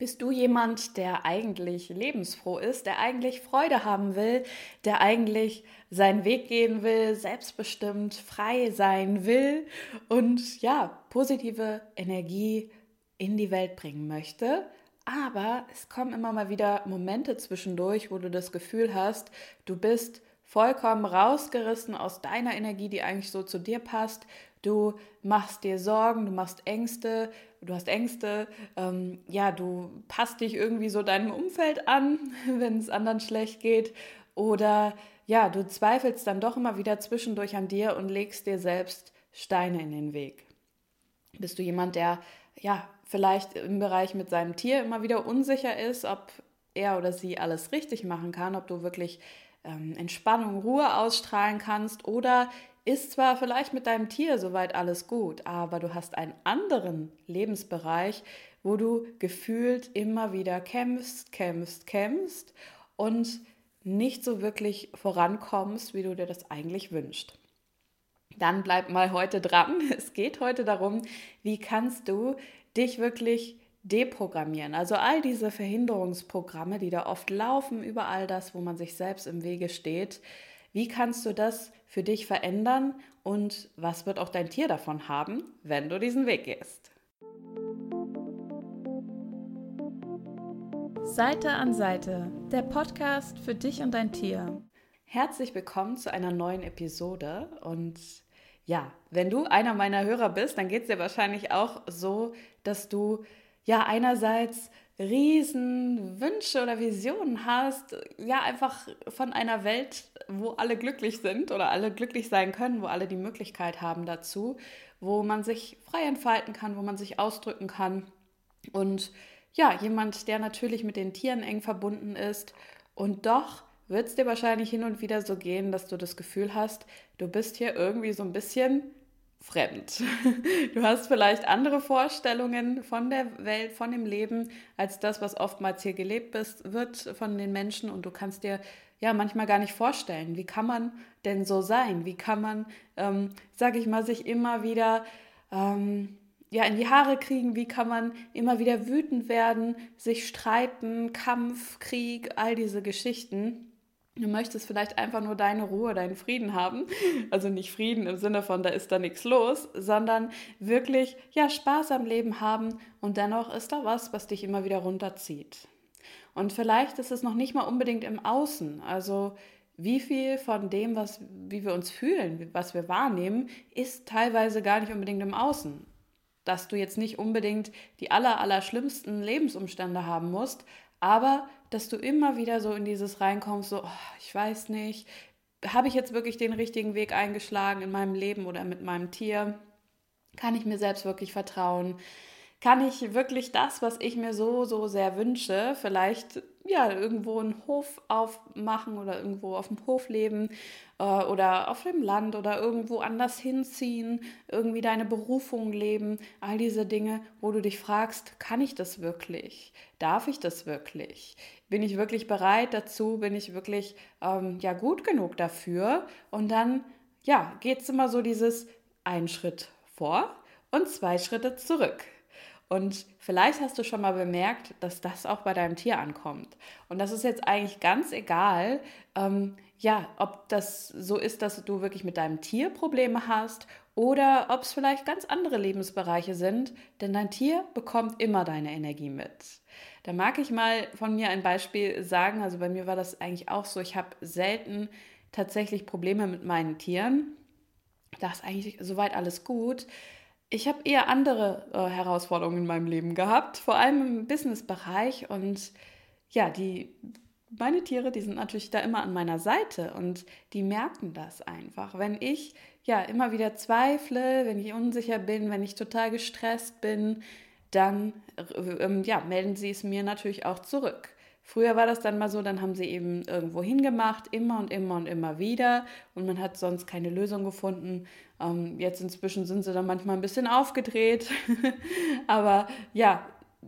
Bist du jemand, der eigentlich lebensfroh ist, der eigentlich Freude haben will, der eigentlich seinen Weg gehen will, selbstbestimmt, frei sein will und ja, positive Energie in die Welt bringen möchte? Aber es kommen immer mal wieder Momente zwischendurch, wo du das Gefühl hast, du bist vollkommen rausgerissen aus deiner Energie, die eigentlich so zu dir passt. Du machst dir Sorgen, du machst Ängste, du hast Ängste, ähm, ja, du passt dich irgendwie so deinem Umfeld an, wenn es anderen schlecht geht. Oder ja, du zweifelst dann doch immer wieder zwischendurch an dir und legst dir selbst Steine in den Weg. Bist du jemand, der ja vielleicht im Bereich mit seinem Tier immer wieder unsicher ist, ob er oder sie alles richtig machen kann, ob du wirklich ähm, Entspannung, Ruhe ausstrahlen kannst oder ist zwar vielleicht mit deinem Tier soweit alles gut, aber du hast einen anderen Lebensbereich, wo du gefühlt immer wieder kämpfst, kämpfst, kämpfst und nicht so wirklich vorankommst, wie du dir das eigentlich wünschst. Dann bleib mal heute dran. Es geht heute darum, wie kannst du dich wirklich deprogrammieren. Also all diese Verhinderungsprogramme, die da oft laufen, über all das, wo man sich selbst im Wege steht, wie kannst du das für dich verändern und was wird auch dein Tier davon haben, wenn du diesen Weg gehst? Seite an Seite, der Podcast für dich und dein Tier. Herzlich willkommen zu einer neuen Episode und ja, wenn du einer meiner Hörer bist, dann geht es dir wahrscheinlich auch so, dass du ja einerseits riesen Wünsche oder Visionen hast, ja einfach von einer Welt, wo alle glücklich sind oder alle glücklich sein können, wo alle die Möglichkeit haben dazu, wo man sich frei entfalten kann, wo man sich ausdrücken kann. Und ja, jemand, der natürlich mit den Tieren eng verbunden ist. Und doch wird es dir wahrscheinlich hin und wieder so gehen, dass du das Gefühl hast, du bist hier irgendwie so ein bisschen fremd. Du hast vielleicht andere Vorstellungen von der Welt, von dem Leben, als das, was oftmals hier gelebt ist, wird von den Menschen und du kannst dir ja manchmal gar nicht vorstellen, wie kann man denn so sein? Wie kann man, ähm, sage ich mal, sich immer wieder ähm, ja, in die Haare kriegen? Wie kann man immer wieder wütend werden, sich streiten, Kampf, Krieg, all diese Geschichten? Du möchtest vielleicht einfach nur deine Ruhe, deinen Frieden haben. Also nicht Frieden im Sinne von, da ist da nichts los, sondern wirklich, ja, Spaß am Leben haben und dennoch ist da was, was dich immer wieder runterzieht. Und vielleicht ist es noch nicht mal unbedingt im Außen. Also wie viel von dem, was, wie wir uns fühlen, was wir wahrnehmen, ist teilweise gar nicht unbedingt im Außen. Dass du jetzt nicht unbedingt die aller, aller schlimmsten Lebensumstände haben musst, aber dass du immer wieder so in dieses reinkommst, so, oh, ich weiß nicht, habe ich jetzt wirklich den richtigen Weg eingeschlagen in meinem Leben oder mit meinem Tier? Kann ich mir selbst wirklich vertrauen? Kann ich wirklich das, was ich mir so, so sehr wünsche, vielleicht ja, irgendwo einen Hof aufmachen oder irgendwo auf dem Hof leben oder auf dem Land oder irgendwo anders hinziehen, irgendwie deine Berufung leben, all diese Dinge, wo du dich fragst, kann ich das wirklich? Darf ich das wirklich? Bin ich wirklich bereit dazu? Bin ich wirklich ähm, ja gut genug dafür? Und dann ja, geht es immer so dieses ein Schritt vor und zwei Schritte zurück. Und vielleicht hast du schon mal bemerkt, dass das auch bei deinem Tier ankommt. Und das ist jetzt eigentlich ganz egal, ähm, ja, ob das so ist, dass du wirklich mit deinem Tier Probleme hast oder ob es vielleicht ganz andere Lebensbereiche sind, denn dein Tier bekommt immer deine Energie mit. Da mag ich mal von mir ein Beispiel sagen. Also bei mir war das eigentlich auch so. Ich habe selten tatsächlich Probleme mit meinen Tieren. Da ist eigentlich soweit alles gut. Ich habe eher andere äh, Herausforderungen in meinem Leben gehabt, vor allem im Businessbereich. Und ja, die, meine Tiere, die sind natürlich da immer an meiner Seite und die merken das einfach. Wenn ich ja immer wieder zweifle, wenn ich unsicher bin, wenn ich total gestresst bin, dann äh, ja, melden sie es mir natürlich auch zurück. Früher war das dann mal so, dann haben sie eben irgendwo hingemacht, immer und immer und immer wieder und man hat sonst keine Lösung gefunden. Ähm, jetzt inzwischen sind sie dann manchmal ein bisschen aufgedreht. Aber ja,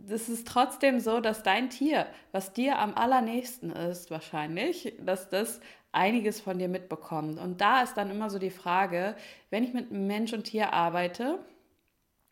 es ist trotzdem so, dass dein Tier, was dir am allernächsten ist, wahrscheinlich, dass das einiges von dir mitbekommt. Und da ist dann immer so die Frage, wenn ich mit Mensch und Tier arbeite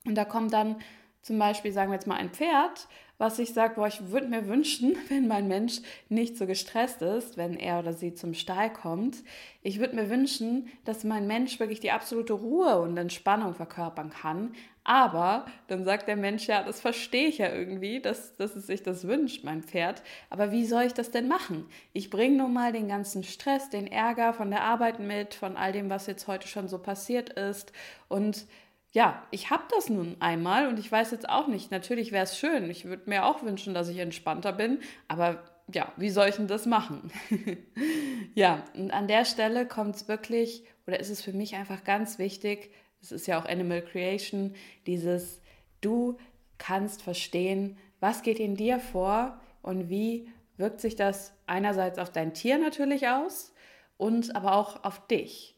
und da kommt dann zum Beispiel, sagen wir jetzt mal, ein Pferd was ich sage, boah, ich würde mir wünschen, wenn mein Mensch nicht so gestresst ist, wenn er oder sie zum Stall kommt. Ich würde mir wünschen, dass mein Mensch wirklich die absolute Ruhe und Entspannung verkörpern kann. Aber dann sagt der Mensch, ja, das verstehe ich ja irgendwie, dass, dass es sich das wünscht, mein Pferd. Aber wie soll ich das denn machen? Ich bringe nun mal den ganzen Stress, den Ärger von der Arbeit mit, von all dem, was jetzt heute schon so passiert ist. Und ja, ich habe das nun einmal und ich weiß jetzt auch nicht. Natürlich wäre es schön. Ich würde mir auch wünschen, dass ich entspannter bin, aber ja, wie soll ich denn das machen? ja, und an der Stelle kommt es wirklich, oder ist es für mich einfach ganz wichtig, es ist ja auch Animal Creation, dieses, du kannst verstehen, was geht in dir vor und wie wirkt sich das einerseits auf dein Tier natürlich aus und aber auch auf dich.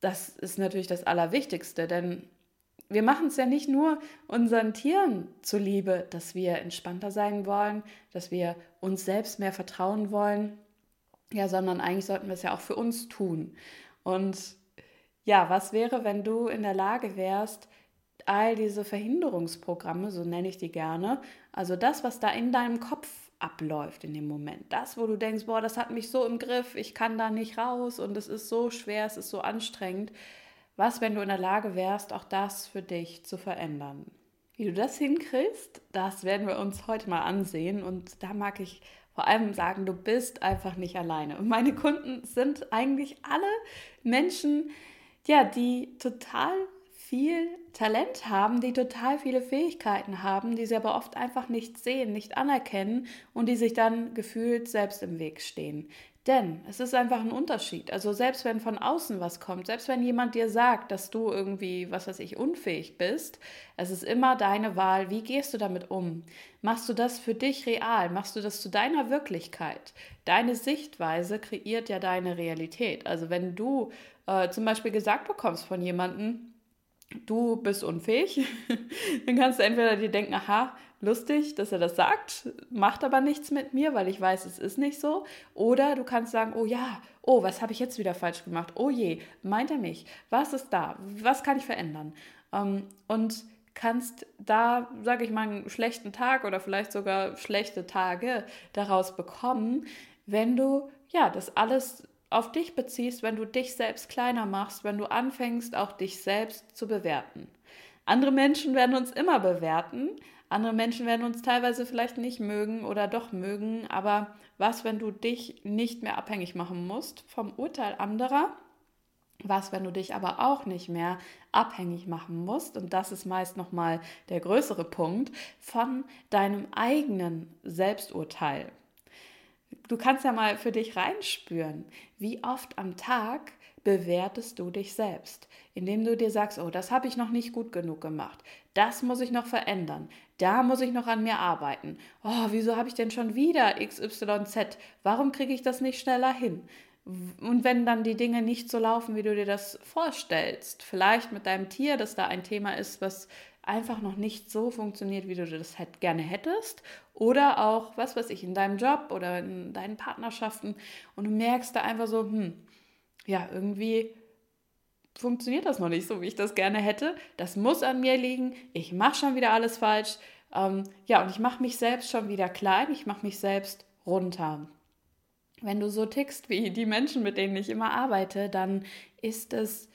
Das ist natürlich das Allerwichtigste, denn wir machen es ja nicht nur unseren Tieren zuliebe, dass wir entspannter sein wollen, dass wir uns selbst mehr vertrauen wollen, ja, sondern eigentlich sollten wir es ja auch für uns tun. Und ja, was wäre, wenn du in der Lage wärst, all diese Verhinderungsprogramme, so nenne ich die gerne, also das, was da in deinem Kopf abläuft in dem Moment, das, wo du denkst, boah, das hat mich so im Griff, ich kann da nicht raus und es ist so schwer, es ist so anstrengend, was, wenn du in der Lage wärst, auch das für dich zu verändern? Wie du das hinkriegst, das werden wir uns heute mal ansehen. Und da mag ich vor allem sagen, du bist einfach nicht alleine. Und meine Kunden sind eigentlich alle Menschen, ja, die total viel Talent haben, die total viele Fähigkeiten haben, die sie aber oft einfach nicht sehen, nicht anerkennen und die sich dann gefühlt selbst im Weg stehen. Denn es ist einfach ein Unterschied. Also selbst wenn von außen was kommt, selbst wenn jemand dir sagt, dass du irgendwie, was weiß ich, unfähig bist, es ist immer deine Wahl. Wie gehst du damit um? Machst du das für dich real? Machst du das zu deiner Wirklichkeit? Deine Sichtweise kreiert ja deine Realität. Also wenn du äh, zum Beispiel gesagt bekommst von jemandem, du bist unfähig, dann kannst du entweder dir denken, aha, lustig, dass er das sagt, macht aber nichts mit mir, weil ich weiß, es ist nicht so. Oder du kannst sagen, oh ja, oh, was habe ich jetzt wieder falsch gemacht? Oh je, meint er mich? Was ist da? Was kann ich verändern? Ähm, und kannst da, sage ich mal, einen schlechten Tag oder vielleicht sogar schlechte Tage daraus bekommen, wenn du ja das alles auf dich beziehst, wenn du dich selbst kleiner machst, wenn du anfängst, auch dich selbst zu bewerten. Andere Menschen werden uns immer bewerten, andere Menschen werden uns teilweise vielleicht nicht mögen oder doch mögen, aber was, wenn du dich nicht mehr abhängig machen musst vom Urteil anderer? Was, wenn du dich aber auch nicht mehr abhängig machen musst, und das ist meist nochmal der größere Punkt, von deinem eigenen Selbsturteil. Du kannst ja mal für dich reinspüren, wie oft am Tag bewertest du dich selbst, indem du dir sagst, oh, das habe ich noch nicht gut genug gemacht, das muss ich noch verändern, da muss ich noch an mir arbeiten. Oh, wieso habe ich denn schon wieder XYZ? Warum kriege ich das nicht schneller hin? Und wenn dann die Dinge nicht so laufen, wie du dir das vorstellst, vielleicht mit deinem Tier, dass da ein Thema ist, was einfach noch nicht so funktioniert, wie du das gerne hättest, oder auch, was weiß ich, in deinem Job oder in deinen Partnerschaften und du merkst da einfach so, hm, ja, irgendwie funktioniert das noch nicht so, wie ich das gerne hätte. Das muss an mir liegen. Ich mache schon wieder alles falsch. Ähm, ja, und ich mache mich selbst schon wieder klein. Ich mache mich selbst runter. Wenn du so tickst wie die Menschen, mit denen ich immer arbeite, dann ist es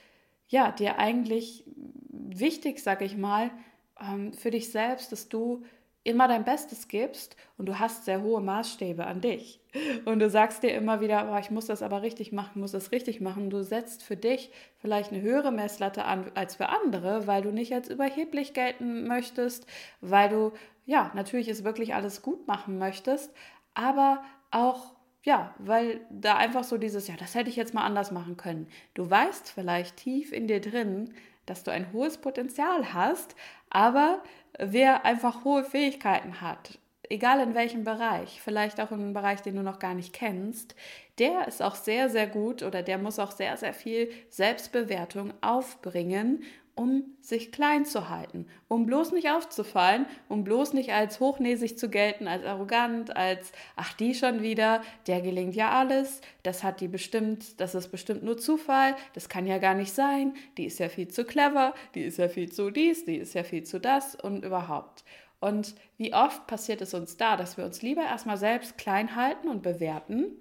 ja dir eigentlich wichtig, sag ich mal, ähm, für dich selbst, dass du immer dein Bestes gibst und du hast sehr hohe Maßstäbe an dich und du sagst dir immer wieder, oh, ich muss das aber richtig machen, muss das richtig machen. Du setzt für dich vielleicht eine höhere Messlatte an als für andere, weil du nicht als überheblich gelten möchtest, weil du ja natürlich es wirklich alles gut machen möchtest, aber auch ja, weil da einfach so dieses, ja, das hätte ich jetzt mal anders machen können. Du weißt vielleicht tief in dir drin, dass du ein hohes Potenzial hast, aber wer einfach hohe Fähigkeiten hat, egal in welchem Bereich, vielleicht auch in einem Bereich, den du noch gar nicht kennst, der ist auch sehr, sehr gut oder der muss auch sehr, sehr viel Selbstbewertung aufbringen, um sich klein zu halten, um bloß nicht aufzufallen, um bloß nicht als hochnäsig zu gelten, als arrogant, als ach die schon wieder, der gelingt ja alles, das hat die bestimmt, das ist bestimmt nur Zufall, das kann ja gar nicht sein, die ist ja viel zu clever, die ist ja viel zu dies, die ist ja viel zu das und überhaupt. Und wie oft passiert es uns da, dass wir uns lieber erstmal selbst klein halten und bewerten,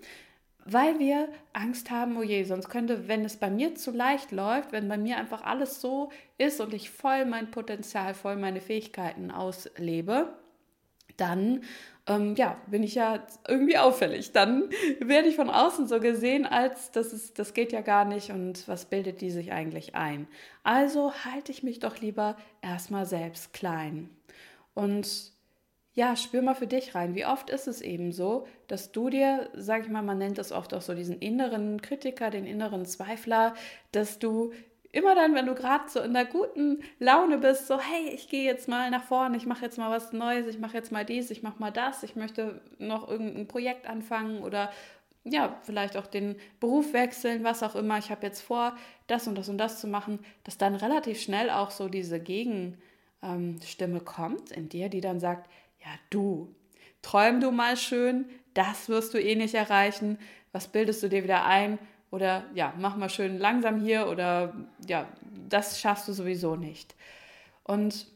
weil wir Angst haben, oh je, sonst könnte, wenn es bei mir zu leicht läuft, wenn bei mir einfach alles so ist und ich voll mein Potenzial, voll meine Fähigkeiten auslebe, dann ähm, ja, bin ich ja irgendwie auffällig. Dann werde ich von außen so gesehen, als das, ist, das geht ja gar nicht und was bildet die sich eigentlich ein. Also halte ich mich doch lieber erstmal selbst klein. Und ja, spür mal für dich rein. Wie oft ist es eben so, dass du dir, sag ich mal, man nennt das oft auch so diesen inneren Kritiker, den inneren Zweifler, dass du immer dann, wenn du gerade so in der guten Laune bist, so, hey, ich gehe jetzt mal nach vorne, ich mache jetzt mal was Neues, ich mache jetzt mal dies, ich mache mal das, ich möchte noch irgendein Projekt anfangen oder ja, vielleicht auch den Beruf wechseln, was auch immer, ich habe jetzt vor, das und das und das zu machen, dass dann relativ schnell auch so diese Gegenstimme kommt in dir, die dann sagt, ja, du, träum du mal schön, das wirst du eh nicht erreichen, was bildest du dir wieder ein? Oder ja, mach mal schön langsam hier oder ja, das schaffst du sowieso nicht. Und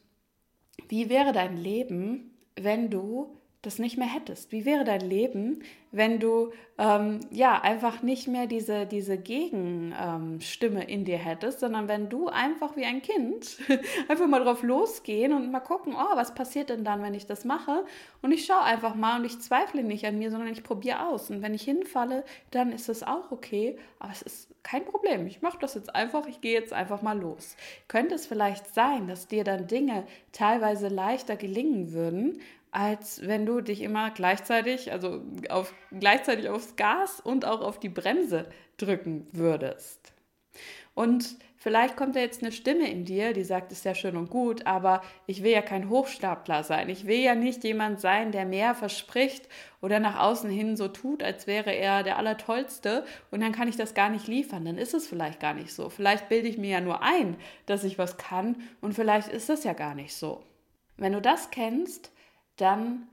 wie wäre dein Leben, wenn du das nicht mehr hättest? Wie wäre dein Leben, wenn du ähm, ja einfach nicht mehr diese, diese Gegenstimme ähm, in dir hättest, sondern wenn du einfach wie ein Kind einfach mal drauf losgehen und mal gucken, oh, was passiert denn dann, wenn ich das mache? Und ich schaue einfach mal und ich zweifle nicht an mir, sondern ich probiere aus. Und wenn ich hinfalle, dann ist das auch okay, aber es ist kein Problem. Ich mache das jetzt einfach, ich gehe jetzt einfach mal los. Könnte es vielleicht sein, dass dir dann Dinge teilweise leichter gelingen würden, als wenn du dich immer gleichzeitig, also auf, gleichzeitig aufs Gas und auch auf die Bremse drücken würdest. Und vielleicht kommt da jetzt eine Stimme in dir, die sagt, ist ja schön und gut, aber ich will ja kein Hochstapler sein. Ich will ja nicht jemand sein, der mehr verspricht oder nach außen hin so tut, als wäre er der Allertollste und dann kann ich das gar nicht liefern. Dann ist es vielleicht gar nicht so. Vielleicht bilde ich mir ja nur ein, dass ich was kann und vielleicht ist das ja gar nicht so. Wenn du das kennst, dann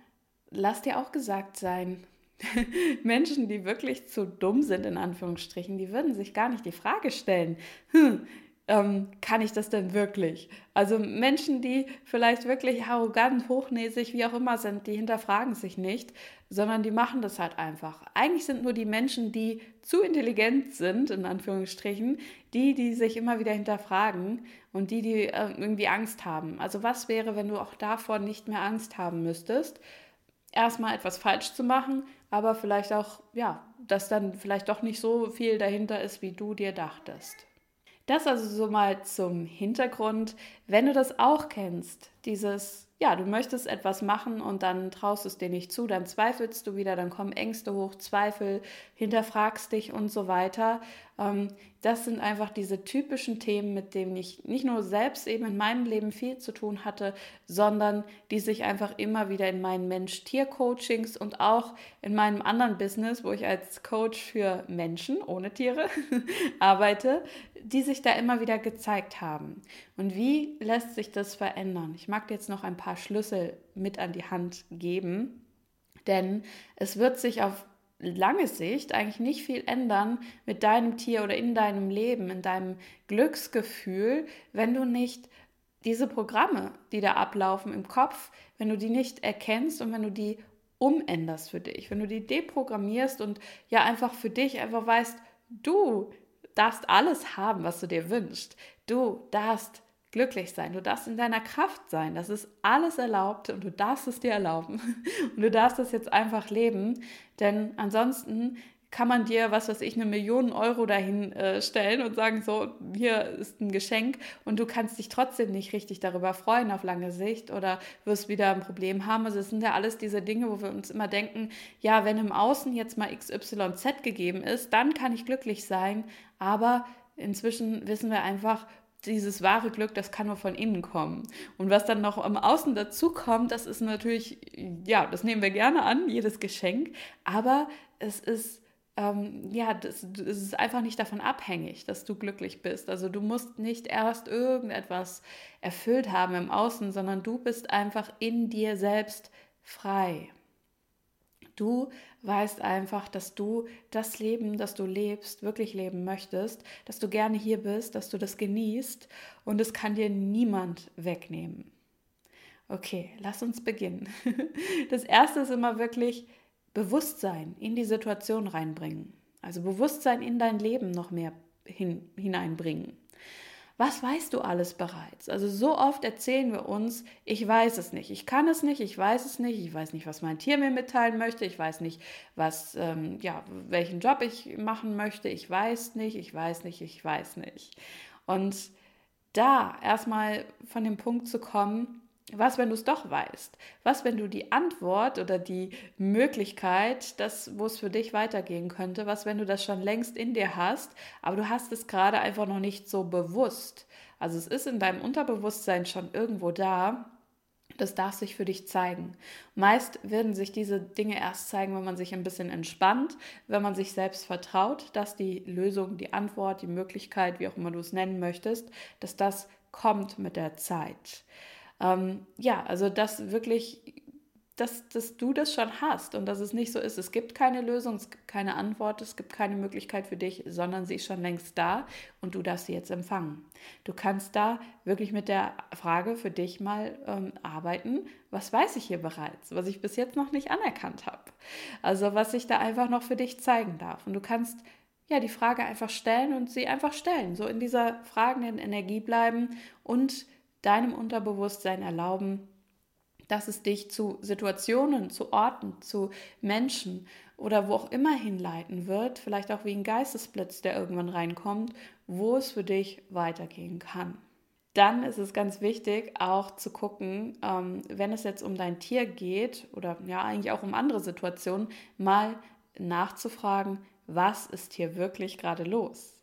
lass dir auch gesagt sein, Menschen, die wirklich zu dumm sind, in Anführungsstrichen, die würden sich gar nicht die Frage stellen, hm, ähm, kann ich das denn wirklich? Also Menschen, die vielleicht wirklich arrogant, hochnäsig, wie auch immer sind, die hinterfragen sich nicht, sondern die machen das halt einfach. Eigentlich sind nur die Menschen, die zu intelligent sind, in Anführungsstrichen, die, die sich immer wieder hinterfragen und die, die äh, irgendwie Angst haben. Also was wäre, wenn du auch davor nicht mehr Angst haben müsstest? Erstmal etwas falsch zu machen, aber vielleicht auch, ja, dass dann vielleicht doch nicht so viel dahinter ist, wie du dir dachtest. Das also so mal zum Hintergrund. Wenn du das auch kennst, dieses ja, du möchtest etwas machen und dann traust es dir nicht zu, dann zweifelst du wieder, dann kommen Ängste hoch, Zweifel, hinterfragst dich und so weiter. Ähm, das sind einfach diese typischen Themen, mit denen ich nicht nur selbst eben in meinem Leben viel zu tun hatte, sondern die sich einfach immer wieder in meinen Mensch-Tier-Coachings und auch in meinem anderen Business, wo ich als Coach für Menschen ohne Tiere arbeite, die sich da immer wieder gezeigt haben. Und wie lässt sich das verändern? Ich mag dir jetzt noch ein paar Schlüssel mit an die Hand geben, denn es wird sich auf lange Sicht eigentlich nicht viel ändern mit deinem Tier oder in deinem Leben, in deinem Glücksgefühl, wenn du nicht diese Programme, die da ablaufen im Kopf, wenn du die nicht erkennst und wenn du die umänderst für dich, wenn du die deprogrammierst und ja einfach für dich einfach weißt, du darfst alles haben, was du dir wünschst. Du darfst glücklich sein, du darfst in deiner Kraft sein. Das ist alles erlaubt und du darfst es dir erlauben. Und du darfst es jetzt einfach leben, denn ansonsten kann man dir, was weiß ich, eine Million Euro dahin äh, stellen und sagen, so, hier ist ein Geschenk und du kannst dich trotzdem nicht richtig darüber freuen auf lange Sicht oder wirst wieder ein Problem haben. Also es sind ja alles diese Dinge, wo wir uns immer denken, ja, wenn im Außen jetzt mal XYZ gegeben ist, dann kann ich glücklich sein, aber inzwischen wissen wir einfach, dieses wahre Glück, das kann nur von innen kommen. Und was dann noch am Außen dazu kommt, das ist natürlich, ja, das nehmen wir gerne an, jedes Geschenk, aber es ist, ähm, ja, das, das ist einfach nicht davon abhängig, dass du glücklich bist. Also du musst nicht erst irgendetwas erfüllt haben im Außen, sondern du bist einfach in dir selbst frei. Du weißt einfach, dass du das Leben, das du lebst, wirklich leben möchtest, dass du gerne hier bist, dass du das genießt und es kann dir niemand wegnehmen. Okay, lass uns beginnen. Das erste ist immer wirklich Bewusstsein in die Situation reinbringen. Also Bewusstsein in dein Leben noch mehr hin, hineinbringen. Was weißt du alles bereits? Also so oft erzählen wir uns, ich weiß es nicht, ich kann es nicht, ich weiß es nicht, ich weiß nicht, was mein Tier mir mitteilen möchte, ich weiß nicht, was, ähm, ja, welchen Job ich machen möchte, ich weiß nicht, ich weiß nicht, ich weiß nicht. Und da erstmal von dem Punkt zu kommen, was, wenn du es doch weißt? Was, wenn du die Antwort oder die Möglichkeit, das, wo es für dich weitergehen könnte, was, wenn du das schon längst in dir hast, aber du hast es gerade einfach noch nicht so bewusst? Also es ist in deinem Unterbewusstsein schon irgendwo da. Das darf sich für dich zeigen. Meist werden sich diese Dinge erst zeigen, wenn man sich ein bisschen entspannt, wenn man sich selbst vertraut, dass die Lösung, die Antwort, die Möglichkeit, wie auch immer du es nennen möchtest, dass das kommt mit der Zeit. Ähm, ja, also dass wirklich, dass, dass du das schon hast und dass es nicht so ist, es gibt keine Lösung, es gibt keine Antwort, es gibt keine Möglichkeit für dich, sondern sie ist schon längst da und du darfst sie jetzt empfangen. Du kannst da wirklich mit der Frage für dich mal ähm, arbeiten, was weiß ich hier bereits, was ich bis jetzt noch nicht anerkannt habe. Also was ich da einfach noch für dich zeigen darf. Und du kannst ja, die Frage einfach stellen und sie einfach stellen, so in dieser fragenden Energie bleiben und deinem Unterbewusstsein erlauben, dass es dich zu Situationen, zu Orten, zu Menschen oder wo auch immer hinleiten wird, vielleicht auch wie ein Geistesblitz, der irgendwann reinkommt, wo es für dich weitergehen kann. Dann ist es ganz wichtig, auch zu gucken, ähm, wenn es jetzt um dein Tier geht oder ja eigentlich auch um andere Situationen, mal nachzufragen, was ist hier wirklich gerade los?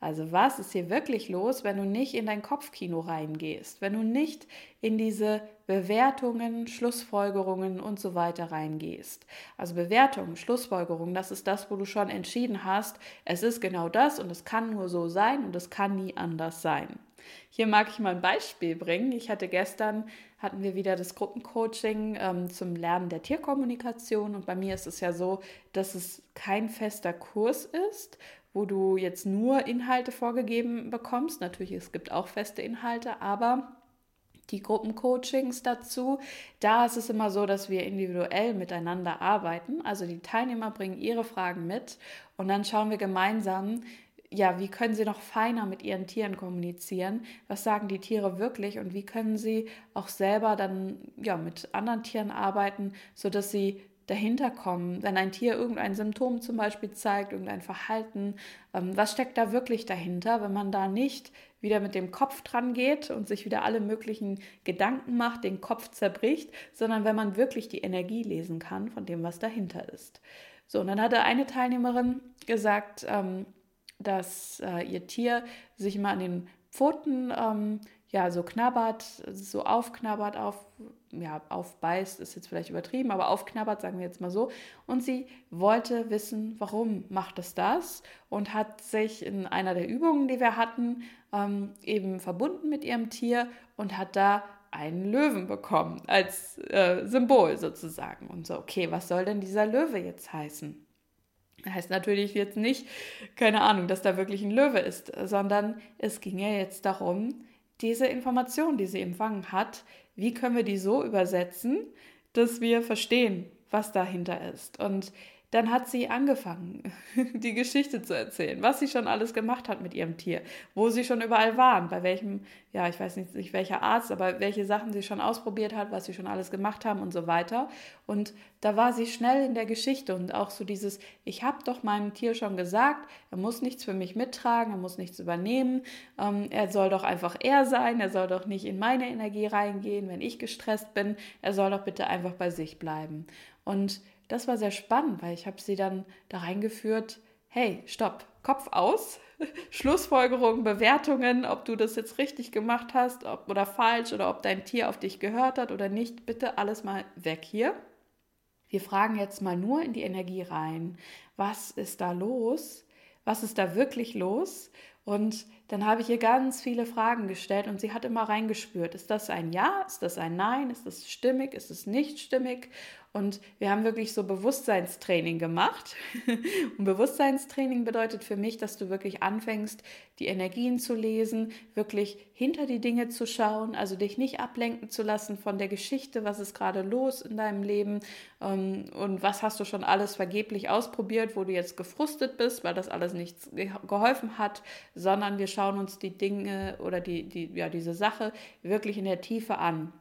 Also was ist hier wirklich los, wenn du nicht in dein Kopfkino reingehst, wenn du nicht in diese Bewertungen, Schlussfolgerungen und so weiter reingehst. Also Bewertungen, Schlussfolgerungen, das ist das, wo du schon entschieden hast, es ist genau das und es kann nur so sein und es kann nie anders sein. Hier mag ich mal ein Beispiel bringen. Ich hatte gestern, hatten wir wieder das Gruppencoaching ähm, zum Lernen der Tierkommunikation und bei mir ist es ja so, dass es kein fester Kurs ist, wo du jetzt nur Inhalte vorgegeben bekommst. Natürlich, es gibt auch feste Inhalte, aber die Gruppencoachings dazu, da ist es immer so, dass wir individuell miteinander arbeiten. Also die Teilnehmer bringen ihre Fragen mit und dann schauen wir gemeinsam, ja, wie können sie noch feiner mit ihren Tieren kommunizieren? Was sagen die Tiere wirklich und wie können sie auch selber dann ja mit anderen Tieren arbeiten, sodass sie dahinter kommen, wenn ein Tier irgendein Symptom zum Beispiel zeigt, irgendein Verhalten, ähm, was steckt da wirklich dahinter, wenn man da nicht wieder mit dem Kopf dran geht und sich wieder alle möglichen Gedanken macht, den Kopf zerbricht, sondern wenn man wirklich die Energie lesen kann von dem, was dahinter ist. So, und dann hatte eine Teilnehmerin gesagt, ähm, dass äh, ihr Tier sich mal an den Pfoten ähm, ja, so knabbert, so aufknabbert, auf, ja, aufbeißt, ist jetzt vielleicht übertrieben, aber aufknabbert, sagen wir jetzt mal so. Und sie wollte wissen, warum macht es das und hat sich in einer der Übungen, die wir hatten, ähm, eben verbunden mit ihrem Tier und hat da einen Löwen bekommen als äh, Symbol sozusagen. Und so, okay, was soll denn dieser Löwe jetzt heißen? Heißt natürlich jetzt nicht, keine Ahnung, dass da wirklich ein Löwe ist, sondern es ging ja jetzt darum, diese Information, die sie empfangen hat, wie können wir die so übersetzen, dass wir verstehen, was dahinter ist. Und dann hat sie angefangen, die Geschichte zu erzählen, was sie schon alles gemacht hat mit ihrem Tier, wo sie schon überall waren, bei welchem, ja, ich weiß nicht, nicht welcher Arzt, aber welche Sachen sie schon ausprobiert hat, was sie schon alles gemacht haben und so weiter. Und da war sie schnell in der Geschichte und auch so dieses, ich habe doch meinem Tier schon gesagt, er muss nichts für mich mittragen, er muss nichts übernehmen, ähm, er soll doch einfach er sein, er soll doch nicht in meine Energie reingehen, wenn ich gestresst bin, er soll doch bitte einfach bei sich bleiben. Und das war sehr spannend, weil ich habe sie dann da reingeführt, hey, stopp, Kopf aus, Schlussfolgerungen, Bewertungen, ob du das jetzt richtig gemacht hast ob, oder falsch oder ob dein Tier auf dich gehört hat oder nicht, bitte alles mal weg hier. Wir fragen jetzt mal nur in die Energie rein, was ist da los? Was ist da wirklich los? Und dann habe ich ihr ganz viele Fragen gestellt und sie hat immer reingespürt. Ist das ein Ja? Ist das ein Nein? Ist das stimmig? Ist es nicht stimmig? Und wir haben wirklich so Bewusstseinstraining gemacht. Und Bewusstseinstraining bedeutet für mich, dass du wirklich anfängst, die Energien zu lesen, wirklich hinter die Dinge zu schauen, also dich nicht ablenken zu lassen von der Geschichte, was ist gerade los in deinem Leben ähm, und was hast du schon alles vergeblich ausprobiert, wo du jetzt gefrustet bist, weil das alles nichts geholfen hat, sondern wir schauen uns die Dinge oder die, die, ja, diese Sache wirklich in der Tiefe an.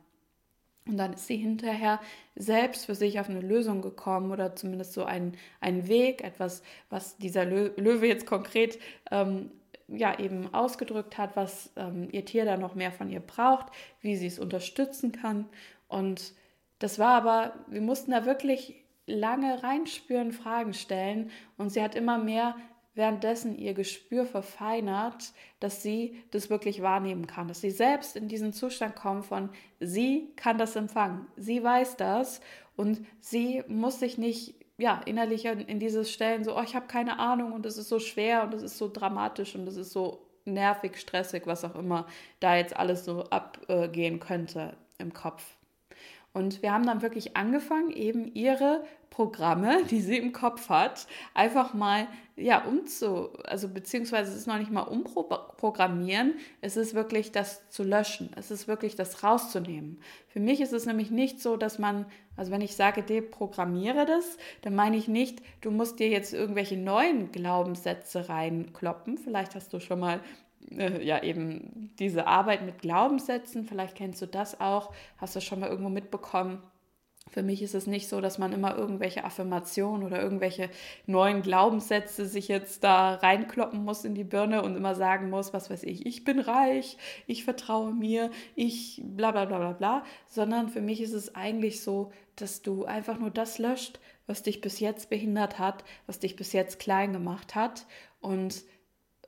Und dann ist sie hinterher selbst für sich auf eine Lösung gekommen oder zumindest so ein, ein Weg, etwas, was dieser Löwe jetzt konkret ähm, ja eben ausgedrückt hat, was ähm, ihr Tier da noch mehr von ihr braucht, wie sie es unterstützen kann. Und das war aber, wir mussten da wirklich lange reinspüren, Fragen stellen und sie hat immer mehr währenddessen ihr Gespür verfeinert, dass sie das wirklich wahrnehmen kann, dass sie selbst in diesen Zustand kommt von, sie kann das empfangen, sie weiß das und sie muss sich nicht ja, innerlich in dieses Stellen so, oh, ich habe keine Ahnung und es ist so schwer und es ist so dramatisch und es ist so nervig, stressig, was auch immer da jetzt alles so abgehen könnte im Kopf. Und wir haben dann wirklich angefangen, eben ihre Programme, die sie im Kopf hat, einfach mal ja umzu, also beziehungsweise es ist noch nicht mal umprogrammieren, es ist wirklich das zu löschen, es ist wirklich das rauszunehmen. Für mich ist es nämlich nicht so, dass man, also wenn ich sage, deprogrammiere das, dann meine ich nicht, du musst dir jetzt irgendwelche neuen Glaubenssätze reinkloppen. Vielleicht hast du schon mal äh, ja eben diese Arbeit mit Glaubenssätzen, vielleicht kennst du das auch, hast du schon mal irgendwo mitbekommen. Für mich ist es nicht so, dass man immer irgendwelche Affirmationen oder irgendwelche neuen Glaubenssätze sich jetzt da reinkloppen muss in die Birne und immer sagen muss, was weiß ich, ich bin reich, ich vertraue mir, ich bla bla bla bla bla, sondern für mich ist es eigentlich so, dass du einfach nur das löscht, was dich bis jetzt behindert hat, was dich bis jetzt klein gemacht hat und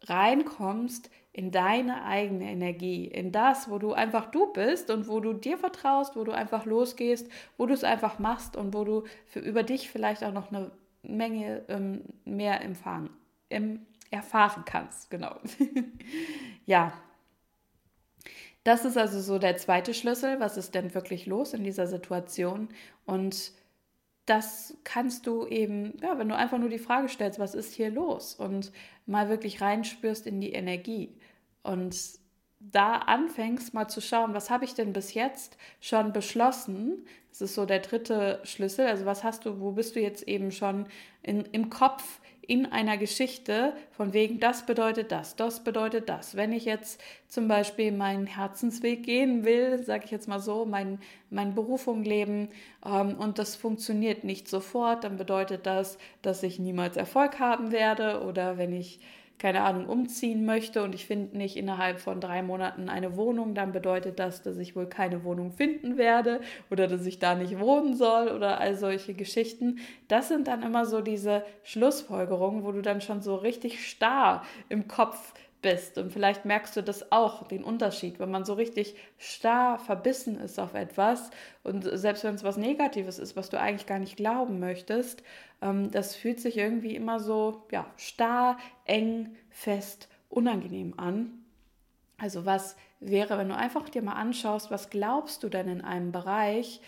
reinkommst in deine eigene Energie, in das, wo du einfach du bist und wo du dir vertraust, wo du einfach losgehst, wo du es einfach machst und wo du für, über dich vielleicht auch noch eine Menge ähm, mehr empfangen, ähm, erfahren kannst. Genau. ja. Das ist also so der zweite Schlüssel. Was ist denn wirklich los in dieser Situation? Und das kannst du eben, ja, wenn du einfach nur die Frage stellst, was ist hier los? Und mal wirklich reinspürst in die Energie und da anfängst mal zu schauen, was habe ich denn bis jetzt schon beschlossen? Das ist so der dritte Schlüssel. Also was hast du, wo bist du jetzt eben schon in, im Kopf in einer Geschichte von wegen, das bedeutet das, das bedeutet das. Wenn ich jetzt zum Beispiel meinen Herzensweg gehen will, sage ich jetzt mal so, mein, meine Berufung leben ähm, und das funktioniert nicht sofort, dann bedeutet das, dass ich niemals Erfolg haben werde oder wenn ich keine Ahnung, umziehen möchte und ich finde nicht innerhalb von drei Monaten eine Wohnung, dann bedeutet das, dass ich wohl keine Wohnung finden werde oder dass ich da nicht wohnen soll oder all solche Geschichten. Das sind dann immer so diese Schlussfolgerungen, wo du dann schon so richtig starr im Kopf bist. Und vielleicht merkst du das auch, den Unterschied, wenn man so richtig starr verbissen ist auf etwas und selbst wenn es was Negatives ist, was du eigentlich gar nicht glauben möchtest, ähm, das fühlt sich irgendwie immer so ja, starr, eng, fest, unangenehm an. Also was wäre, wenn du einfach dir mal anschaust, was glaubst du denn in einem Bereich,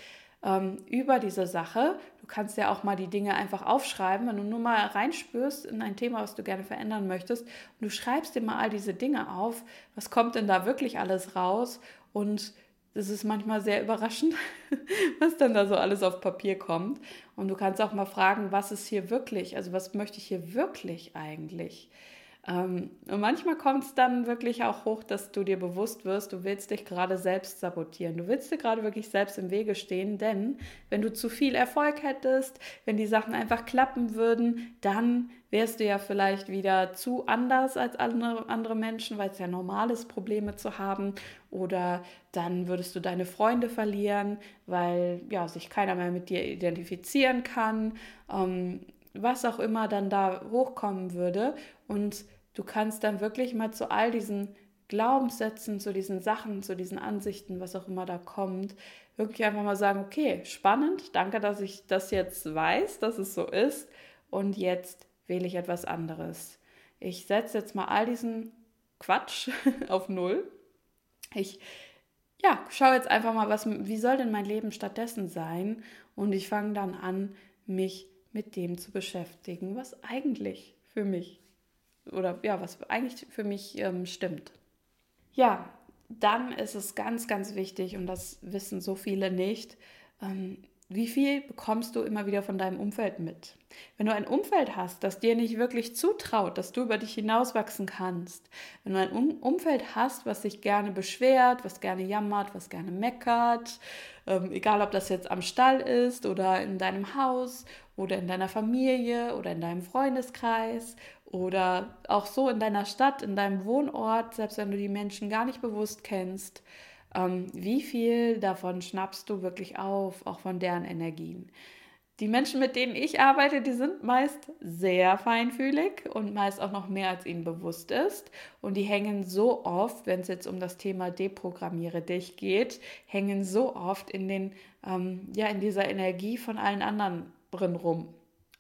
ähm, über diese Sache. Du kannst ja auch mal die Dinge einfach aufschreiben, wenn du nur mal reinspürst in ein Thema, was du gerne verändern möchtest. Und du schreibst dir mal all diese Dinge auf. Was kommt denn da wirklich alles raus? Und das ist manchmal sehr überraschend, was dann da so alles auf Papier kommt. Und du kannst auch mal fragen, was ist hier wirklich? Also was möchte ich hier wirklich eigentlich? Ähm, und manchmal kommt es dann wirklich auch hoch, dass du dir bewusst wirst, du willst dich gerade selbst sabotieren. Du willst dir gerade wirklich selbst im Wege stehen, denn wenn du zu viel Erfolg hättest, wenn die Sachen einfach klappen würden, dann wärst du ja vielleicht wieder zu anders als andere, andere Menschen, weil es ja normal ist, Probleme zu haben. Oder dann würdest du deine Freunde verlieren, weil ja, sich keiner mehr mit dir identifizieren kann. Ähm, was auch immer dann da hochkommen würde. Und du kannst dann wirklich mal zu all diesen Glaubenssätzen, zu diesen Sachen, zu diesen Ansichten, was auch immer da kommt, wirklich einfach mal sagen, okay, spannend, danke, dass ich das jetzt weiß, dass es so ist und jetzt wähle ich etwas anderes. Ich setze jetzt mal all diesen Quatsch, auf Null. Ich ja, schaue jetzt einfach mal, was, wie soll denn mein Leben stattdessen sein? Und ich fange dann an, mich mit dem zu beschäftigen, was eigentlich für mich oder ja, was eigentlich für mich ähm, stimmt. Ja, dann ist es ganz, ganz wichtig, und das wissen so viele nicht, ähm, wie viel bekommst du immer wieder von deinem Umfeld mit? Wenn du ein Umfeld hast, das dir nicht wirklich zutraut, dass du über dich hinauswachsen kannst, wenn du ein um Umfeld hast, was sich gerne beschwert, was gerne jammert, was gerne meckert, ähm, egal ob das jetzt am Stall ist oder in deinem Haus oder in deiner Familie oder in deinem Freundeskreis oder auch so in deiner Stadt, in deinem Wohnort, selbst wenn du die Menschen gar nicht bewusst kennst, ähm, wie viel davon schnappst du wirklich auf, auch von deren Energien? Die Menschen, mit denen ich arbeite, die sind meist sehr feinfühlig und meist auch noch mehr, als ihnen bewusst ist. Und die hängen so oft, wenn es jetzt um das Thema Deprogrammiere dich geht, hängen so oft in den, ähm, ja, in dieser Energie von allen anderen drin rum.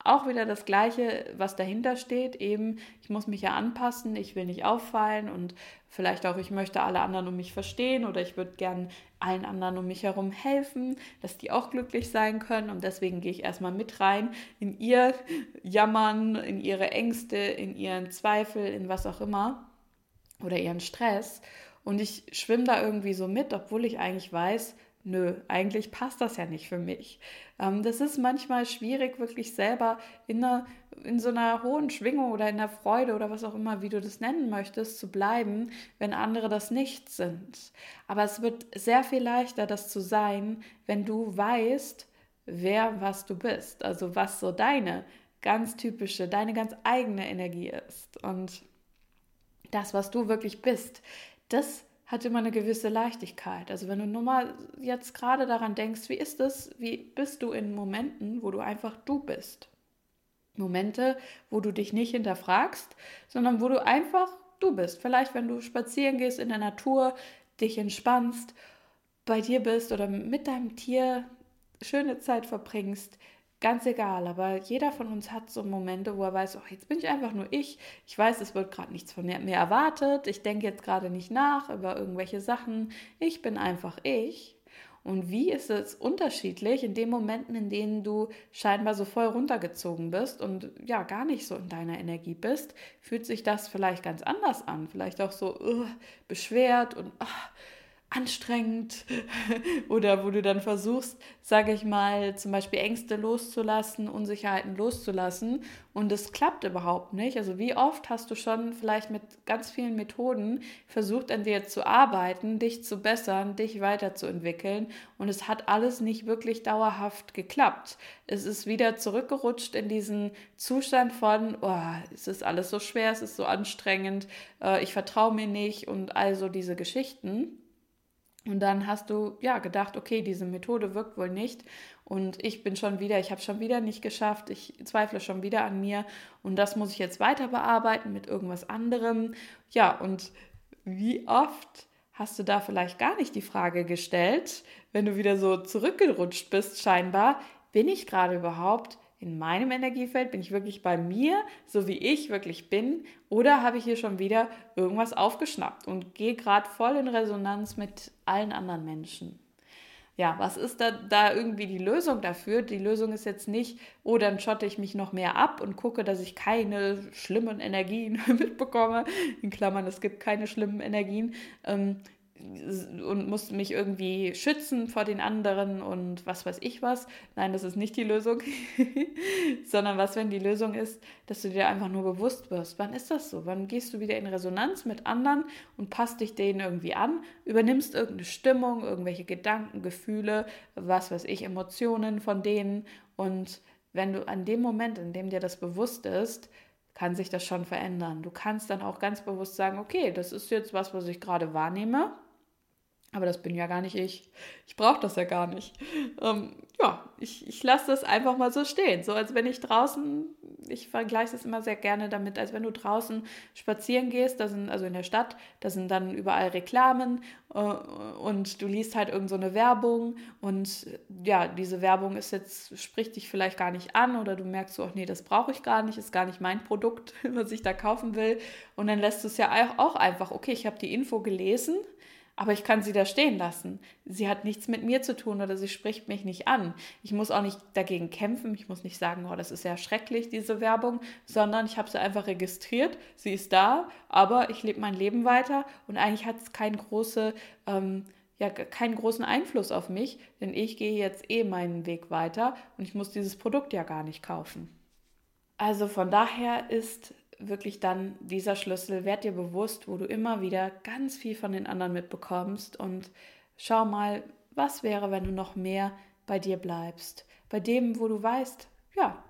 Auch wieder das Gleiche, was dahinter steht, eben, ich muss mich ja anpassen, ich will nicht auffallen und vielleicht auch, ich möchte alle anderen um mich verstehen oder ich würde gern allen anderen um mich herum helfen, dass die auch glücklich sein können. Und deswegen gehe ich erstmal mit rein in ihr Jammern, in ihre Ängste, in ihren Zweifel, in was auch immer oder ihren Stress. Und ich schwimme da irgendwie so mit, obwohl ich eigentlich weiß, nö, eigentlich passt das ja nicht für mich. Ähm, das ist manchmal schwierig, wirklich selber in, einer, in so einer hohen Schwingung oder in der Freude oder was auch immer, wie du das nennen möchtest, zu bleiben, wenn andere das nicht sind. Aber es wird sehr viel leichter, das zu sein, wenn du weißt, wer was du bist, also was so deine ganz typische, deine ganz eigene Energie ist. Und das, was du wirklich bist, das hat immer eine gewisse Leichtigkeit. Also wenn du nur mal jetzt gerade daran denkst, wie ist es, wie bist du in Momenten, wo du einfach du bist? Momente, wo du dich nicht hinterfragst, sondern wo du einfach du bist. Vielleicht, wenn du spazieren gehst in der Natur, dich entspannst, bei dir bist oder mit deinem Tier schöne Zeit verbringst, Ganz egal, aber jeder von uns hat so Momente, wo er weiß, oh, jetzt bin ich einfach nur ich. Ich weiß, es wird gerade nichts von mir, mir erwartet. Ich denke jetzt gerade nicht nach über irgendwelche Sachen. Ich bin einfach ich. Und wie ist es unterschiedlich in den Momenten, in denen du scheinbar so voll runtergezogen bist und ja, gar nicht so in deiner Energie bist, fühlt sich das vielleicht ganz anders an. Vielleicht auch so uh, beschwert und uh, anstrengend oder wo du dann versuchst, sage ich mal, zum Beispiel Ängste loszulassen, Unsicherheiten loszulassen und es klappt überhaupt nicht. Also wie oft hast du schon vielleicht mit ganz vielen Methoden versucht, an dir zu arbeiten, dich zu bessern, dich weiterzuentwickeln und es hat alles nicht wirklich dauerhaft geklappt. Es ist wieder zurückgerutscht in diesen Zustand von, oh, es ist alles so schwer, es ist so anstrengend, äh, ich vertraue mir nicht und also diese Geschichten. Und dann hast du ja gedacht, okay, diese Methode wirkt wohl nicht. Und ich bin schon wieder, ich habe schon wieder nicht geschafft, ich zweifle schon wieder an mir. Und das muss ich jetzt weiter bearbeiten mit irgendwas anderem. Ja, und wie oft hast du da vielleicht gar nicht die Frage gestellt, wenn du wieder so zurückgerutscht bist, scheinbar, bin ich gerade überhaupt in meinem Energiefeld? Bin ich wirklich bei mir, so wie ich wirklich bin? Oder habe ich hier schon wieder irgendwas aufgeschnappt und gehe gerade voll in Resonanz mit allen anderen Menschen? Ja, was ist da, da irgendwie die Lösung dafür? Die Lösung ist jetzt nicht, oh, dann schotte ich mich noch mehr ab und gucke, dass ich keine schlimmen Energien mitbekomme. In Klammern, es gibt keine schlimmen Energien. Ähm, und muss mich irgendwie schützen vor den anderen und was weiß ich was. Nein, das ist nicht die Lösung, sondern was, wenn die Lösung ist, dass du dir einfach nur bewusst wirst. Wann ist das so? Wann gehst du wieder in Resonanz mit anderen und passt dich denen irgendwie an, übernimmst irgendeine Stimmung, irgendwelche Gedanken, Gefühle, was weiß ich, Emotionen von denen und wenn du an dem Moment, in dem dir das bewusst ist, kann sich das schon verändern. Du kannst dann auch ganz bewusst sagen, okay, das ist jetzt was, was ich gerade wahrnehme aber das bin ja gar nicht ich. Ich brauche das ja gar nicht. Ähm, ja, ich, ich lasse das einfach mal so stehen. So als wenn ich draußen ich vergleiche es immer sehr gerne damit, als wenn du draußen spazieren gehst, da sind, also in der Stadt, da sind dann überall Reklamen äh, und du liest halt irgend so eine Werbung und ja, diese Werbung ist jetzt, spricht dich vielleicht gar nicht an oder du merkst so, ach nee, das brauche ich gar nicht, ist gar nicht mein Produkt, was ich da kaufen will. Und dann lässt du es ja auch einfach, okay, ich habe die Info gelesen, aber ich kann sie da stehen lassen. Sie hat nichts mit mir zu tun oder sie spricht mich nicht an. Ich muss auch nicht dagegen kämpfen. Ich muss nicht sagen, oh, das ist ja schrecklich, diese Werbung, sondern ich habe sie einfach registriert. Sie ist da, aber ich lebe mein Leben weiter und eigentlich hat es keinen, große, ähm, ja, keinen großen Einfluss auf mich, denn ich gehe jetzt eh meinen Weg weiter und ich muss dieses Produkt ja gar nicht kaufen. Also von daher ist wirklich dann dieser Schlüssel, werd dir bewusst, wo du immer wieder ganz viel von den anderen mitbekommst und schau mal, was wäre, wenn du noch mehr bei dir bleibst. Bei dem, wo du weißt, ja,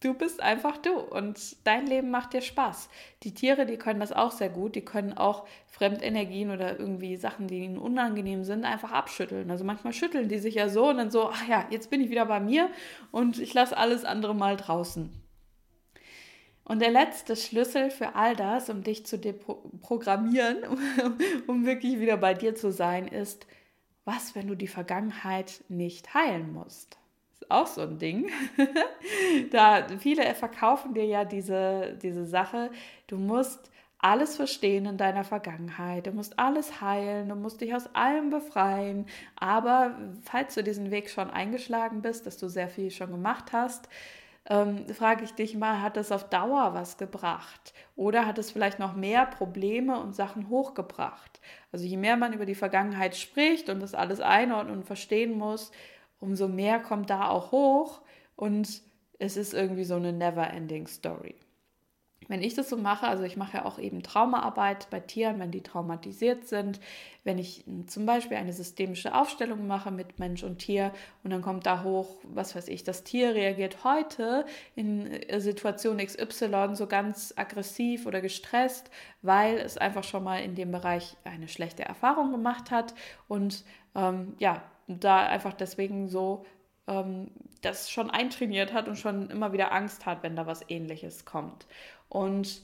du bist einfach du und dein Leben macht dir Spaß. Die Tiere, die können das auch sehr gut, die können auch Fremdenergien oder irgendwie Sachen, die ihnen unangenehm sind, einfach abschütteln. Also manchmal schütteln die sich ja so und dann so, ach ja, jetzt bin ich wieder bei mir und ich lasse alles andere mal draußen. Und der letzte Schlüssel für all das, um dich zu programmieren, um wirklich wieder bei dir zu sein, ist, was, wenn du die Vergangenheit nicht heilen musst? Ist auch so ein Ding. da viele verkaufen dir ja diese, diese Sache, du musst alles verstehen in deiner Vergangenheit, du musst alles heilen, du musst dich aus allem befreien. Aber falls du diesen Weg schon eingeschlagen bist, dass du sehr viel schon gemacht hast, ähm, frage ich dich mal, hat das auf Dauer was gebracht? Oder hat es vielleicht noch mehr Probleme und Sachen hochgebracht? Also je mehr man über die Vergangenheit spricht und das alles einordnen und verstehen muss, umso mehr kommt da auch hoch und es ist irgendwie so eine never-ending Story wenn ich das so mache, also ich mache ja auch eben Traumaarbeit bei Tieren, wenn die traumatisiert sind, wenn ich zum Beispiel eine systemische Aufstellung mache mit Mensch und Tier und dann kommt da hoch, was weiß ich, das Tier reagiert heute in äh, Situation XY so ganz aggressiv oder gestresst, weil es einfach schon mal in dem Bereich eine schlechte Erfahrung gemacht hat und ähm, ja, da einfach deswegen so ähm, das schon eintrainiert hat und schon immer wieder Angst hat, wenn da was ähnliches kommt. Und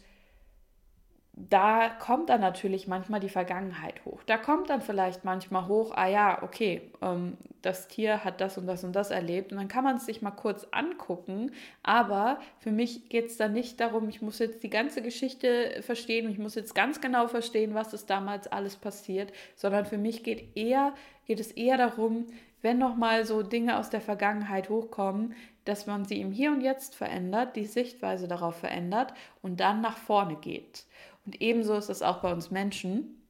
da kommt dann natürlich manchmal die Vergangenheit hoch. Da kommt dann vielleicht manchmal hoch, ah ja, okay, ähm, das Tier hat das und das und das erlebt. Und dann kann man es sich mal kurz angucken. Aber für mich geht es dann nicht darum, ich muss jetzt die ganze Geschichte verstehen ich muss jetzt ganz genau verstehen, was ist damals alles passiert, sondern für mich geht, eher, geht es eher darum, wenn nochmal so Dinge aus der Vergangenheit hochkommen, dass man sie im Hier und Jetzt verändert, die Sichtweise darauf verändert und dann nach vorne geht. Und ebenso ist es auch bei uns Menschen.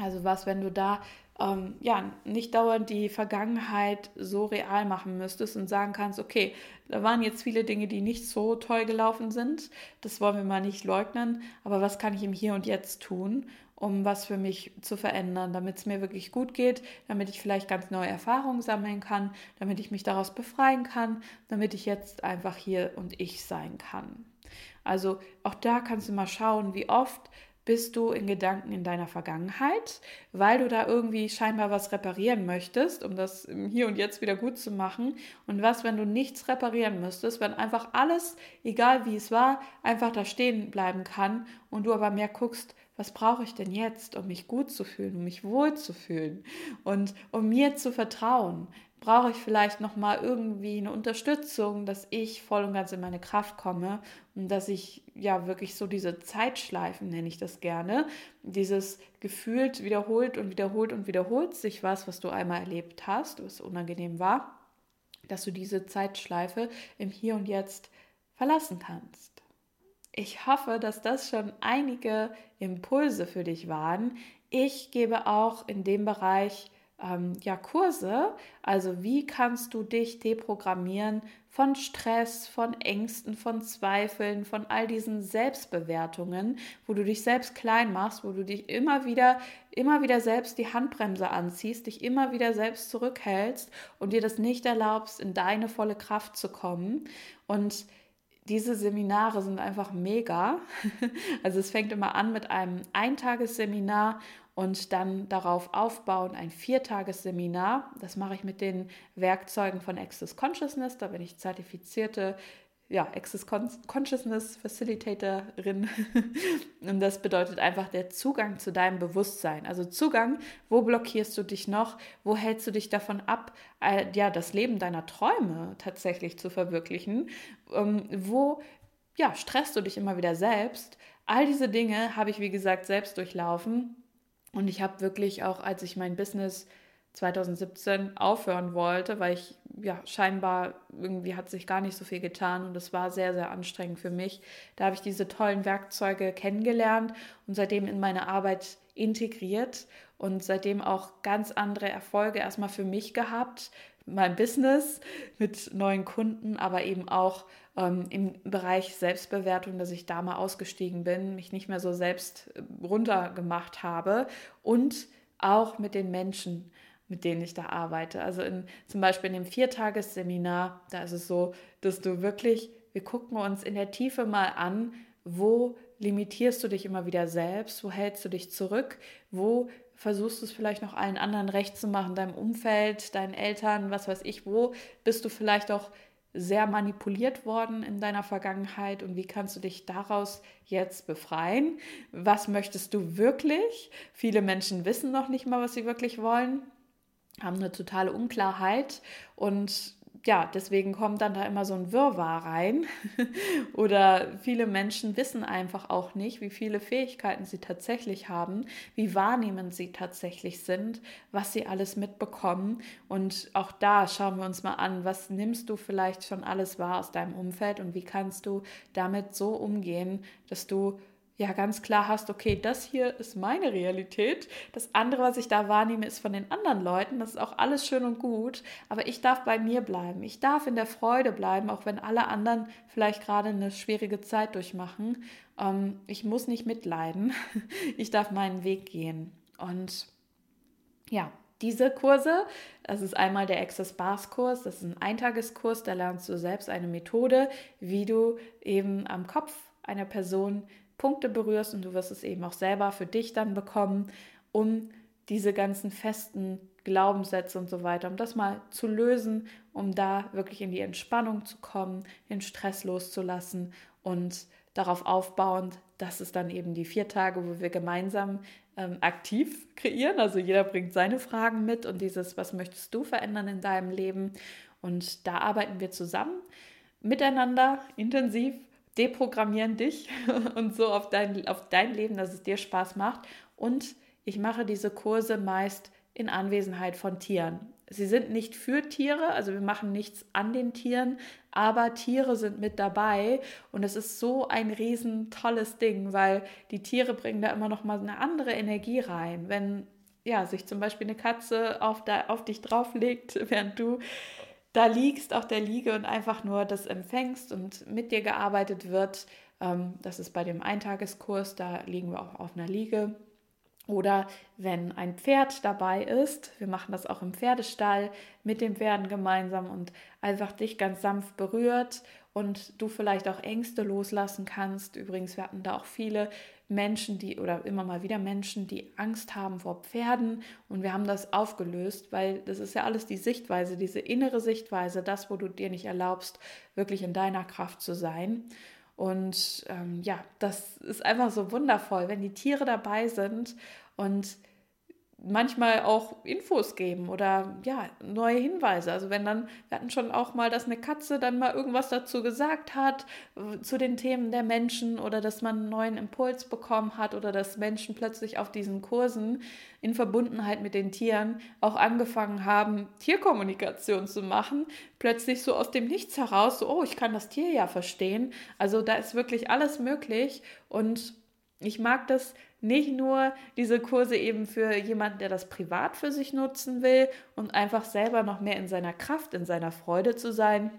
Also was, wenn du da ähm, ja nicht dauernd die Vergangenheit so real machen müsstest und sagen kannst, okay, da waren jetzt viele Dinge, die nicht so toll gelaufen sind. Das wollen wir mal nicht leugnen. Aber was kann ich im Hier und Jetzt tun? Um was für mich zu verändern, damit es mir wirklich gut geht, damit ich vielleicht ganz neue Erfahrungen sammeln kann, damit ich mich daraus befreien kann, damit ich jetzt einfach hier und ich sein kann. Also auch da kannst du mal schauen, wie oft bist du in Gedanken in deiner Vergangenheit, weil du da irgendwie scheinbar was reparieren möchtest, um das hier und jetzt wieder gut zu machen. Und was, wenn du nichts reparieren müsstest, wenn einfach alles, egal wie es war, einfach da stehen bleiben kann und du aber mehr guckst, was brauche ich denn jetzt, um mich gut zu fühlen, um mich wohl zu fühlen und um mir zu vertrauen? Brauche ich vielleicht noch mal irgendwie eine Unterstützung, dass ich voll und ganz in meine Kraft komme und dass ich ja wirklich so diese Zeitschleifen nenne ich das gerne, dieses gefühlt wiederholt und wiederholt und wiederholt sich was, was du einmal erlebt hast, was unangenehm war, dass du diese Zeitschleife im Hier und Jetzt verlassen kannst. Ich hoffe, dass das schon einige Impulse für dich waren. Ich gebe auch in dem Bereich ähm, ja Kurse. Also wie kannst du dich deprogrammieren von Stress, von Ängsten, von Zweifeln, von all diesen Selbstbewertungen, wo du dich selbst klein machst, wo du dich immer wieder, immer wieder selbst die Handbremse anziehst, dich immer wieder selbst zurückhältst und dir das nicht erlaubst, in deine volle Kraft zu kommen. Und diese Seminare sind einfach mega. Also es fängt immer an mit einem Eintagesseminar und dann darauf aufbauen ein Viertagesseminar. Das mache ich mit den Werkzeugen von Access Consciousness. Da bin ich zertifizierte ja, Access Consciousness Facilitatorin. und das bedeutet einfach der Zugang zu deinem Bewusstsein. Also Zugang, wo blockierst du dich noch? Wo hältst du dich davon ab, äh, ja, das Leben deiner Träume tatsächlich zu verwirklichen? Ähm, wo, ja, stresst du dich immer wieder selbst? All diese Dinge habe ich, wie gesagt, selbst durchlaufen. Und ich habe wirklich auch, als ich mein Business 2017 aufhören wollte, weil ich ja scheinbar irgendwie hat sich gar nicht so viel getan und es war sehr, sehr anstrengend für mich. Da habe ich diese tollen Werkzeuge kennengelernt und seitdem in meine Arbeit integriert und seitdem auch ganz andere Erfolge erstmal für mich gehabt, mein Business mit neuen Kunden, aber eben auch ähm, im Bereich Selbstbewertung, dass ich da mal ausgestiegen bin, mich nicht mehr so selbst runtergemacht habe und auch mit den Menschen mit denen ich da arbeite. Also in, zum Beispiel in dem Viertagesseminar, da ist es so, dass du wirklich, wir gucken uns in der Tiefe mal an, wo limitierst du dich immer wieder selbst, wo hältst du dich zurück, wo versuchst du es vielleicht noch allen anderen recht zu machen, deinem Umfeld, deinen Eltern, was weiß ich, wo bist du vielleicht auch sehr manipuliert worden in deiner Vergangenheit und wie kannst du dich daraus jetzt befreien? Was möchtest du wirklich? Viele Menschen wissen noch nicht mal, was sie wirklich wollen haben eine totale Unklarheit und ja, deswegen kommt dann da immer so ein Wirrwarr rein. Oder viele Menschen wissen einfach auch nicht, wie viele Fähigkeiten sie tatsächlich haben, wie wahrnehmend sie tatsächlich sind, was sie alles mitbekommen. Und auch da schauen wir uns mal an, was nimmst du vielleicht schon alles wahr aus deinem Umfeld und wie kannst du damit so umgehen, dass du ja ganz klar hast, okay, das hier ist meine Realität, das andere, was ich da wahrnehme, ist von den anderen Leuten, das ist auch alles schön und gut, aber ich darf bei mir bleiben, ich darf in der Freude bleiben, auch wenn alle anderen vielleicht gerade eine schwierige Zeit durchmachen. Ähm, ich muss nicht mitleiden, ich darf meinen Weg gehen. Und ja, diese Kurse, das ist einmal der Access Bars Kurs, das ist ein Eintageskurs, da lernst du selbst eine Methode, wie du eben am Kopf einer Person Punkte berührst und du wirst es eben auch selber für dich dann bekommen, um diese ganzen festen Glaubenssätze und so weiter, um das mal zu lösen, um da wirklich in die Entspannung zu kommen, den Stress loszulassen und darauf aufbauend, dass es dann eben die vier Tage, wo wir gemeinsam ähm, aktiv kreieren. Also jeder bringt seine Fragen mit und dieses, was möchtest du verändern in deinem Leben? Und da arbeiten wir zusammen, miteinander, intensiv deprogrammieren dich und so auf dein, auf dein Leben, dass es dir Spaß macht. Und ich mache diese Kurse meist in Anwesenheit von Tieren. Sie sind nicht für Tiere, also wir machen nichts an den Tieren, aber Tiere sind mit dabei und es ist so ein riesen tolles Ding, weil die Tiere bringen da immer noch mal eine andere Energie rein. Wenn ja, sich zum Beispiel eine Katze auf, da, auf dich drauflegt, während du da liegst auf der Liege und einfach nur das empfängst und mit dir gearbeitet wird. Ähm, das ist bei dem Eintageskurs, da liegen wir auch auf einer Liege. Oder wenn ein Pferd dabei ist, wir machen das auch im Pferdestall mit den Pferden gemeinsam und einfach dich ganz sanft berührt und du vielleicht auch Ängste loslassen kannst. Übrigens, wir hatten da auch viele Menschen, die oder immer mal wieder Menschen, die Angst haben vor Pferden und wir haben das aufgelöst, weil das ist ja alles die Sichtweise, diese innere Sichtweise, das, wo du dir nicht erlaubst, wirklich in deiner Kraft zu sein. Und ähm, ja, das ist einfach so wundervoll, wenn die Tiere dabei sind und manchmal auch Infos geben oder ja, neue Hinweise. Also wenn dann, wir hatten schon auch mal, dass eine Katze dann mal irgendwas dazu gesagt hat, äh, zu den Themen der Menschen oder dass man einen neuen Impuls bekommen hat oder dass Menschen plötzlich auf diesen Kursen in Verbundenheit mit den Tieren auch angefangen haben, Tierkommunikation zu machen, plötzlich so aus dem Nichts heraus, so, oh, ich kann das Tier ja verstehen. Also da ist wirklich alles möglich und ich mag das nicht nur diese Kurse eben für jemanden, der das privat für sich nutzen will und einfach selber noch mehr in seiner Kraft, in seiner Freude zu sein,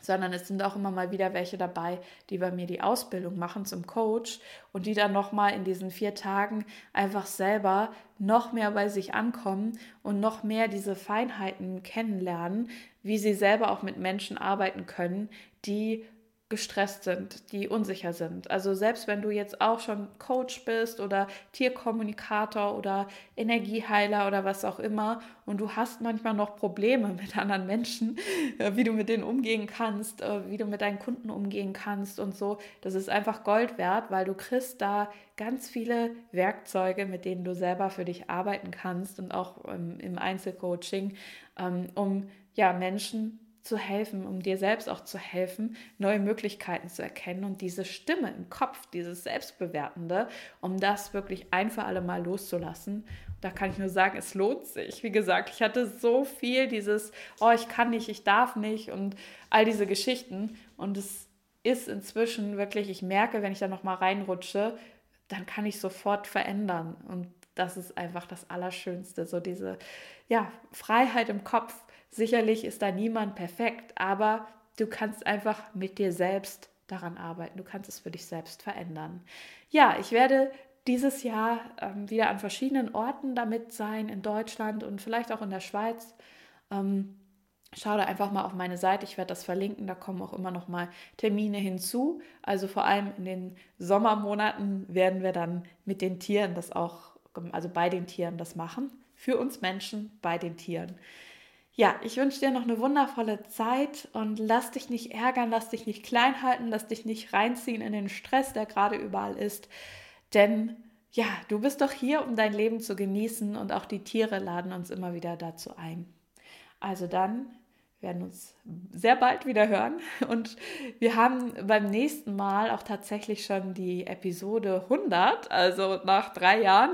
sondern es sind auch immer mal wieder welche dabei, die bei mir die Ausbildung machen zum Coach und die dann noch mal in diesen vier Tagen einfach selber noch mehr bei sich ankommen und noch mehr diese Feinheiten kennenlernen, wie sie selber auch mit Menschen arbeiten können, die gestresst sind, die unsicher sind. Also selbst wenn du jetzt auch schon Coach bist oder Tierkommunikator oder Energieheiler oder was auch immer und du hast manchmal noch Probleme mit anderen Menschen, äh, wie du mit denen umgehen kannst, äh, wie du mit deinen Kunden umgehen kannst und so, das ist einfach Gold wert, weil du kriegst da ganz viele Werkzeuge, mit denen du selber für dich arbeiten kannst und auch im Einzelcoaching, ähm, um ja Menschen zu helfen, um dir selbst auch zu helfen, neue Möglichkeiten zu erkennen und diese Stimme im Kopf, dieses Selbstbewertende, um das wirklich ein für alle Mal loszulassen. Da kann ich nur sagen, es lohnt sich. Wie gesagt, ich hatte so viel dieses, oh, ich kann nicht, ich darf nicht und all diese Geschichten. Und es ist inzwischen wirklich, ich merke, wenn ich da nochmal reinrutsche, dann kann ich sofort verändern. Und das ist einfach das Allerschönste, so diese ja, Freiheit im Kopf Sicherlich ist da niemand perfekt, aber du kannst einfach mit dir selbst daran arbeiten. Du kannst es für dich selbst verändern. Ja, ich werde dieses Jahr ähm, wieder an verschiedenen Orten damit sein, in Deutschland und vielleicht auch in der Schweiz. Ähm, Schau da einfach mal auf meine Seite, ich werde das verlinken, da kommen auch immer noch mal Termine hinzu. Also vor allem in den Sommermonaten werden wir dann mit den Tieren das auch, also bei den Tieren das machen. Für uns Menschen bei den Tieren. Ja, ich wünsche dir noch eine wundervolle Zeit und lass dich nicht ärgern, lass dich nicht klein halten, lass dich nicht reinziehen in den Stress, der gerade überall ist. Denn ja, du bist doch hier, um dein Leben zu genießen und auch die Tiere laden uns immer wieder dazu ein. Also dann werden uns sehr bald wieder hören und wir haben beim nächsten Mal auch tatsächlich schon die Episode 100, also nach drei Jahren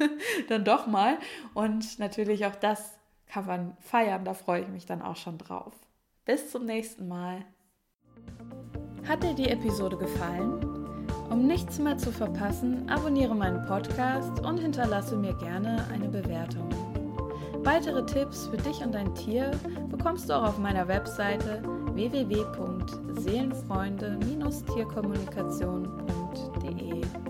dann doch mal und natürlich auch das kann man feiern. Da freue ich mich dann auch schon drauf. Bis zum nächsten Mal. Hat dir die Episode gefallen? Um nichts mehr zu verpassen, abonniere meinen Podcast und hinterlasse mir gerne eine Bewertung. Weitere Tipps für dich und dein Tier bekommst du auch auf meiner Webseite www.seelenfreunde-tierkommunikation.de.